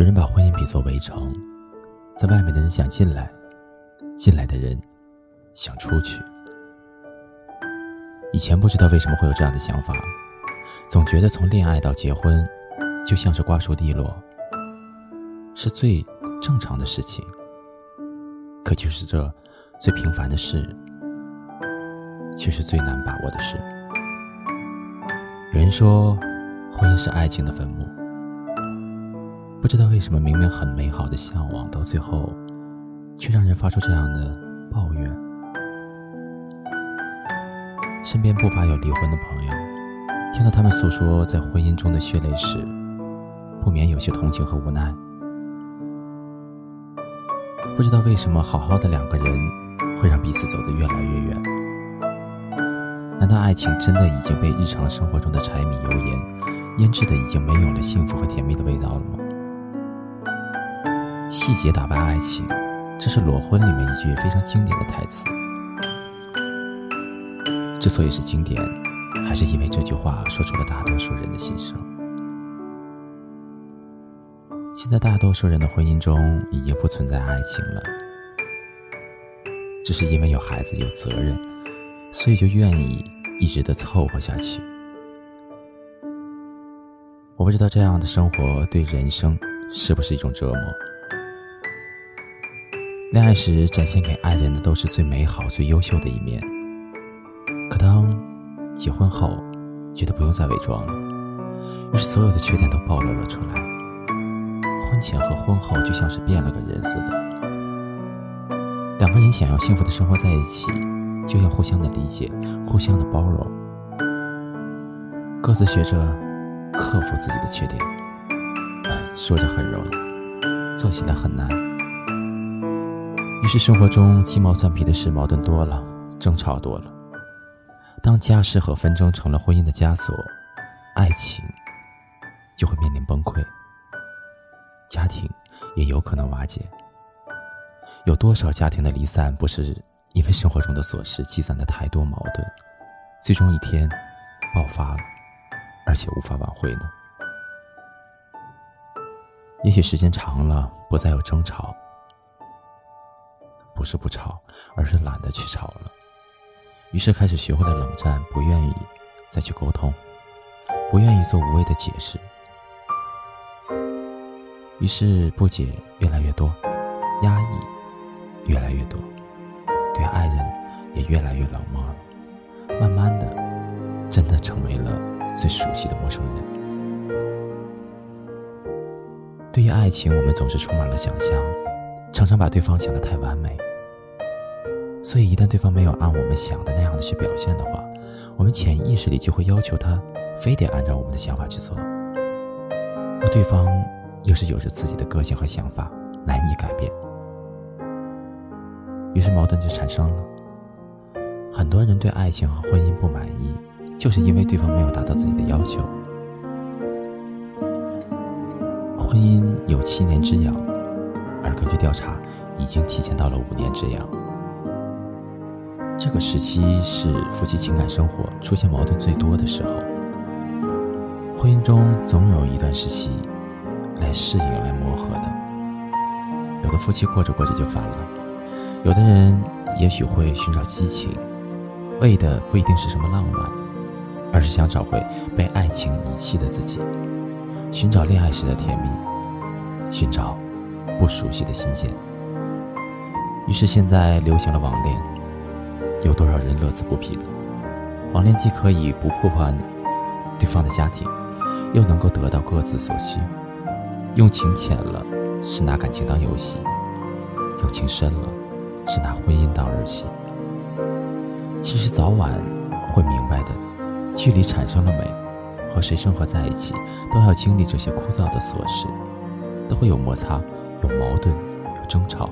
有人把婚姻比作围城，在外面的人想进来，进来的人想出去。以前不知道为什么会有这样的想法，总觉得从恋爱到结婚，就像是瓜熟蒂落，是最正常的事情。可就是这最平凡的事，却是最难把握的事。有人说，婚姻是爱情的坟墓。不知道为什么，明明很美好的向往，到最后，却让人发出这样的抱怨。身边不乏有离婚的朋友，听到他们诉说在婚姻中的血泪史，不免有些同情和无奈。不知道为什么，好好的两个人，会让彼此走得越来越远。难道爱情真的已经被日常生活中的柴米油盐腌制的已经没有了幸福和甜蜜的味道了吗？细节打败爱情，这是《裸婚》里面一句非常经典的台词。之所以是经典，还是因为这句话说出了大多数人的心声。现在大多数人的婚姻中已经不存在爱情了，只是因为有孩子有责任，所以就愿意一直的凑合下去。我不知道这样的生活对人生是不是一种折磨。恋爱时展现给爱人的都是最美好、最优秀的一面，可当结婚后，觉得不用再伪装了，于是所有的缺点都暴露了出来。婚前和婚后就像是变了个人似的。两个人想要幸福的生活在一起，就要互相的理解，互相的包容，各自学着克服自己的缺点。说着很容易，做起来很难。是生活中鸡毛蒜皮的事，矛盾多了，争吵多了。当家事和纷争成了婚姻的枷锁，爱情就会面临崩溃。家庭也有可能瓦解。有多少家庭的离散，不是因为生活中的琐事积攒的太多矛盾，最终一天爆发了，而且无法挽回呢？也许时间长了，不再有争吵，不是不吵，而是懒得去吵了。于是开始学会了冷战，不愿意再去沟通，不愿意做无谓的解释。于是不解越来越多，压抑越来越多，对爱人也越来越冷漠了。慢慢的，真的成为了最熟悉的陌生人。对于爱情，我们总是充满了想象，常常把对方想得太完美。所以，一旦对方没有按我们想的那样的去表现的话，我们潜意识里就会要求他非得按照我们的想法去做，而对方。又是有着自己的个性和想法，难以改变，于是矛盾就产生了。很多人对爱情和婚姻不满意，就是因为对方没有达到自己的要求。婚姻有七年之痒，而根据调查，已经提前到了五年之痒。这个时期是夫妻情感生活出现矛盾最多的时候。婚姻中总有一段时期。来适应、来磨合的，有的夫妻过着过着就烦了，有的人也许会寻找激情，为的不一定是什么浪漫，而是想找回被爱情遗弃的自己，寻找恋爱时的甜蜜，寻找不熟悉的新鲜。于是现在流行了网恋，有多少人乐此不疲的？网恋既可以不破坏对方的家庭，又能够得到各自所需。用情浅了，是拿感情当游戏；用情深了，是拿婚姻当儿戏。其实早晚会明白的，距离产生了美，和谁生活在一起，都要经历这些枯燥的琐事，都会有摩擦、有矛盾、有争吵。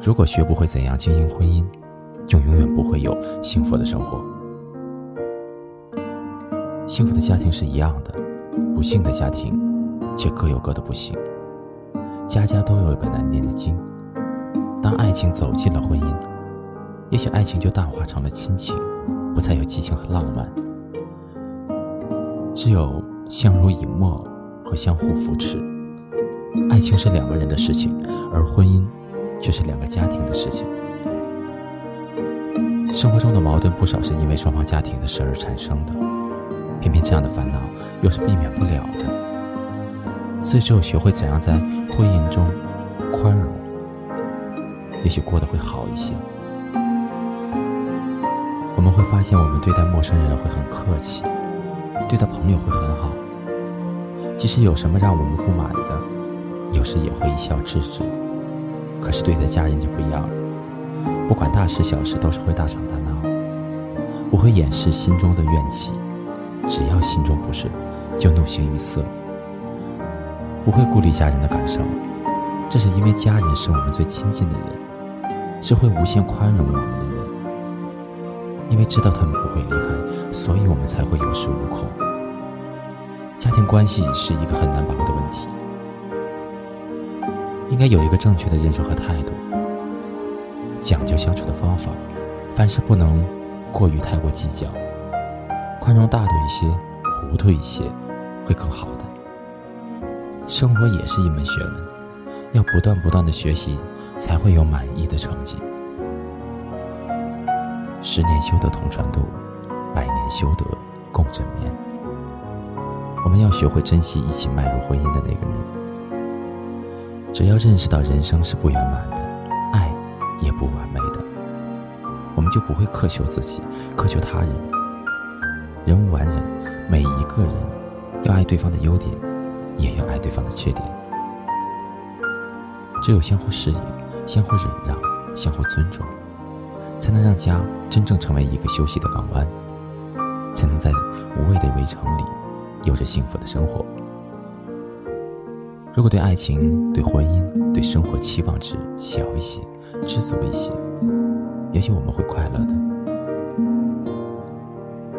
如果学不会怎样经营婚姻，就永远不会有幸福的生活。幸福的家庭是一样的，不幸的家庭。却各有各的不幸，家家都有一本难念的经。当爱情走进了婚姻，也许爱情就淡化成了亲情，不再有激情和浪漫，只有相濡以沫和相互扶持。爱情是两个人的事情，而婚姻却是两个家庭的事情。生活中的矛盾不少是因为双方家庭的事而产生的，偏偏这样的烦恼又是避免不了的。所以，只有学会怎样在婚姻中宽容，也许过得会好一些。我们会发现，我们对待陌生人会很客气，对待朋友会很好。即使有什么让我们不满的，有时也会一笑置之。可是对待家人就不一样了，不管大事小事，都是会大吵大闹，不会掩饰心中的怨气。只要心中不顺，就怒形于色，不会顾虑家人的感受。这是因为家人是我们最亲近的人，是会无限宽容我们的人。因为知道他们不会离开，所以我们才会有恃无恐。家庭关系是一个很难把握的问题，应该有一个正确的认识和态度，讲究相处的方法，凡事不能过于太过计较，宽容大度一些，糊涂一些，会更好的。生活也是一门学问，要不断不断的学习，才会有满意的成绩。十年修得同船渡，百年修得共枕眠。我们要学会珍惜一起迈入婚姻的那个人。只要认识到人生是不圆满的，也不完美的，我们就不会苛求自己，苛求他人。人无完人，每一个人要爱对方的优点，也要爱对方的缺点。只有相互适应，相互忍让，相互尊重。才能让家真正成为一个休息的港湾，才能在无畏的围城里有着幸福的生活。如果对爱情、对婚姻、对生活期望值小一些、知足一些，也许我们会快乐的。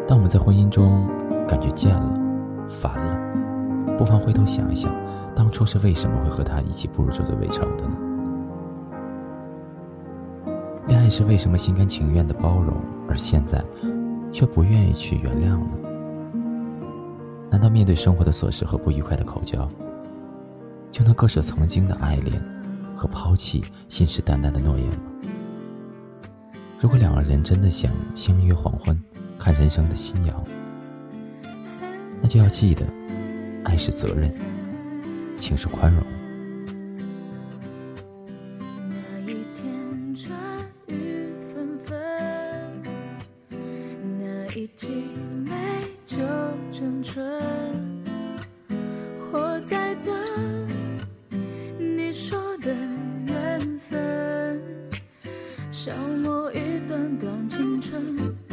当我们在婚姻中感觉倦了、烦了，不妨回头想一想，当初是为什么会和他一起步入这座围城的呢？恋爱是为什么心甘情愿的包容，而现在却不愿意去原谅呢？难道面对生活的琐事和不愉快的口交，就能割舍曾经的爱恋和抛弃信誓旦旦的诺言吗？如果两个人真的想相约黄昏，看人生的夕阳，那就要记得，爱是责任，情是宽容。消磨一段段青春。